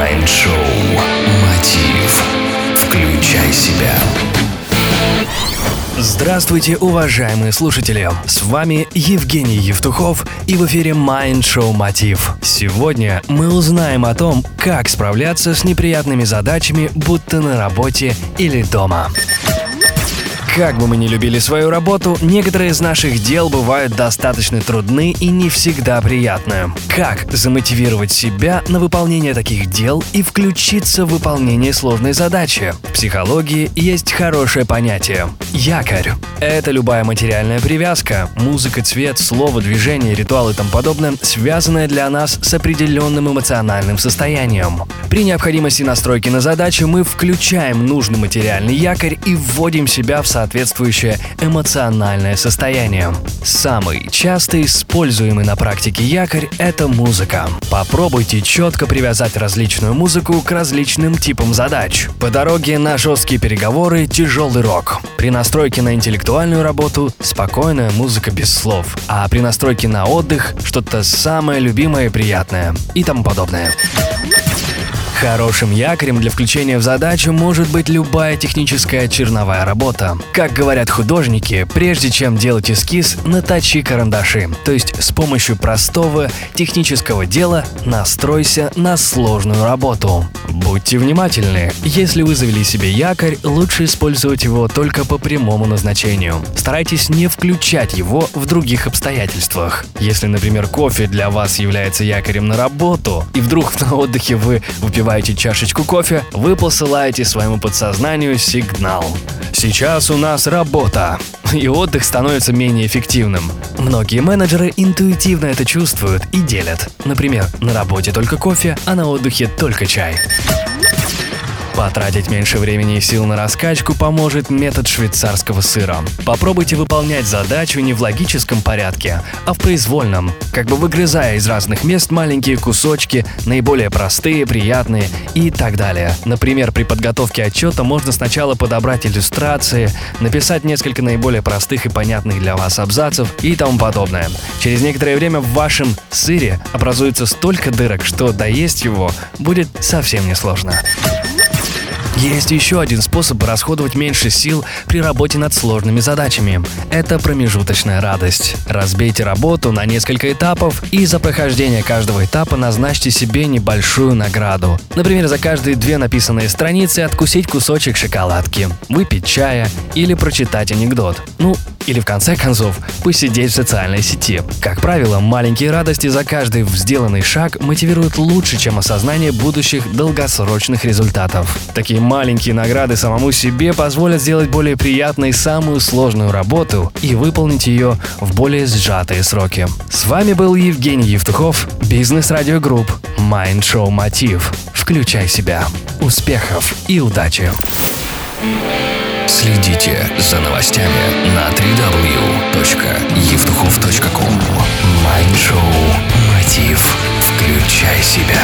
Майнд-шоу «Мотив». Включай себя. Здравствуйте, уважаемые слушатели! С вами Евгений Евтухов и в эфире Mind Show Мотив. Сегодня мы узнаем о том, как справляться с неприятными задачами, будто на работе или дома. Как бы мы ни любили свою работу, некоторые из наших дел бывают достаточно трудны и не всегда приятны. Как замотивировать себя на выполнение таких дел и включиться в выполнение сложной задачи? В психологии есть хорошее понятие – якорь. Это любая материальная привязка, музыка, цвет, слово, движение, ритуал и тому подобное, связанное для нас с определенным эмоциональным состоянием. При необходимости настройки на задачу мы включаем нужный материальный якорь и вводим себя в соответствующее эмоциональное состояние. Самый часто используемый на практике якорь – это музыка. Попробуйте четко привязать различную музыку к различным типам задач. По дороге на жесткие переговоры – тяжелый рок. При настройке на интеллектуальную работу – спокойная музыка без слов. А при настройке на отдых – что-то самое любимое и приятное. И тому подобное. Хорошим якорем для включения в задачу может быть любая техническая черновая работа. Как говорят художники, прежде чем делать эскиз, наточи карандаши. То есть с помощью простого технического дела настройся на сложную работу. Будьте внимательны. Если вы завели себе якорь, лучше использовать его только по прямому назначению. Старайтесь не включать его в других обстоятельствах. Если, например, кофе для вас является якорем на работу, и вдруг на отдыхе вы выпиваете выпиваете чашечку кофе, вы посылаете своему подсознанию сигнал. Сейчас у нас работа. И отдых становится менее эффективным. Многие менеджеры интуитивно это чувствуют и делят. Например, на работе только кофе, а на отдыхе только чай. Потратить меньше времени и сил на раскачку поможет метод швейцарского сыра. Попробуйте выполнять задачу не в логическом порядке, а в произвольном, как бы выгрызая из разных мест маленькие кусочки, наиболее простые, приятные и так далее. Например, при подготовке отчета можно сначала подобрать иллюстрации, написать несколько наиболее простых и понятных для вас абзацев и тому подобное. Через некоторое время в вашем сыре образуется столько дырок, что доесть его будет совсем несложно. Есть еще один способ расходовать меньше сил при работе над сложными задачами. Это промежуточная радость. Разбейте работу на несколько этапов и за прохождение каждого этапа назначьте себе небольшую награду. Например, за каждые две написанные страницы откусить кусочек шоколадки, выпить чая или прочитать анекдот. Ну, или в конце концов посидеть в социальной сети. Как правило, маленькие радости за каждый сделанный шаг мотивируют лучше, чем осознание будущих долгосрочных результатов. Такие маленькие награды самому себе позволят сделать более приятной самую сложную работу и выполнить ее в более сжатые сроки. С вами был Евгений Евтухов, Business Radio Group, Mind Show Мотив. Включай себя. Успехов и удачи! Следите за новостями на www.evtuchov.com Майншоу «Мотив. Включай себя».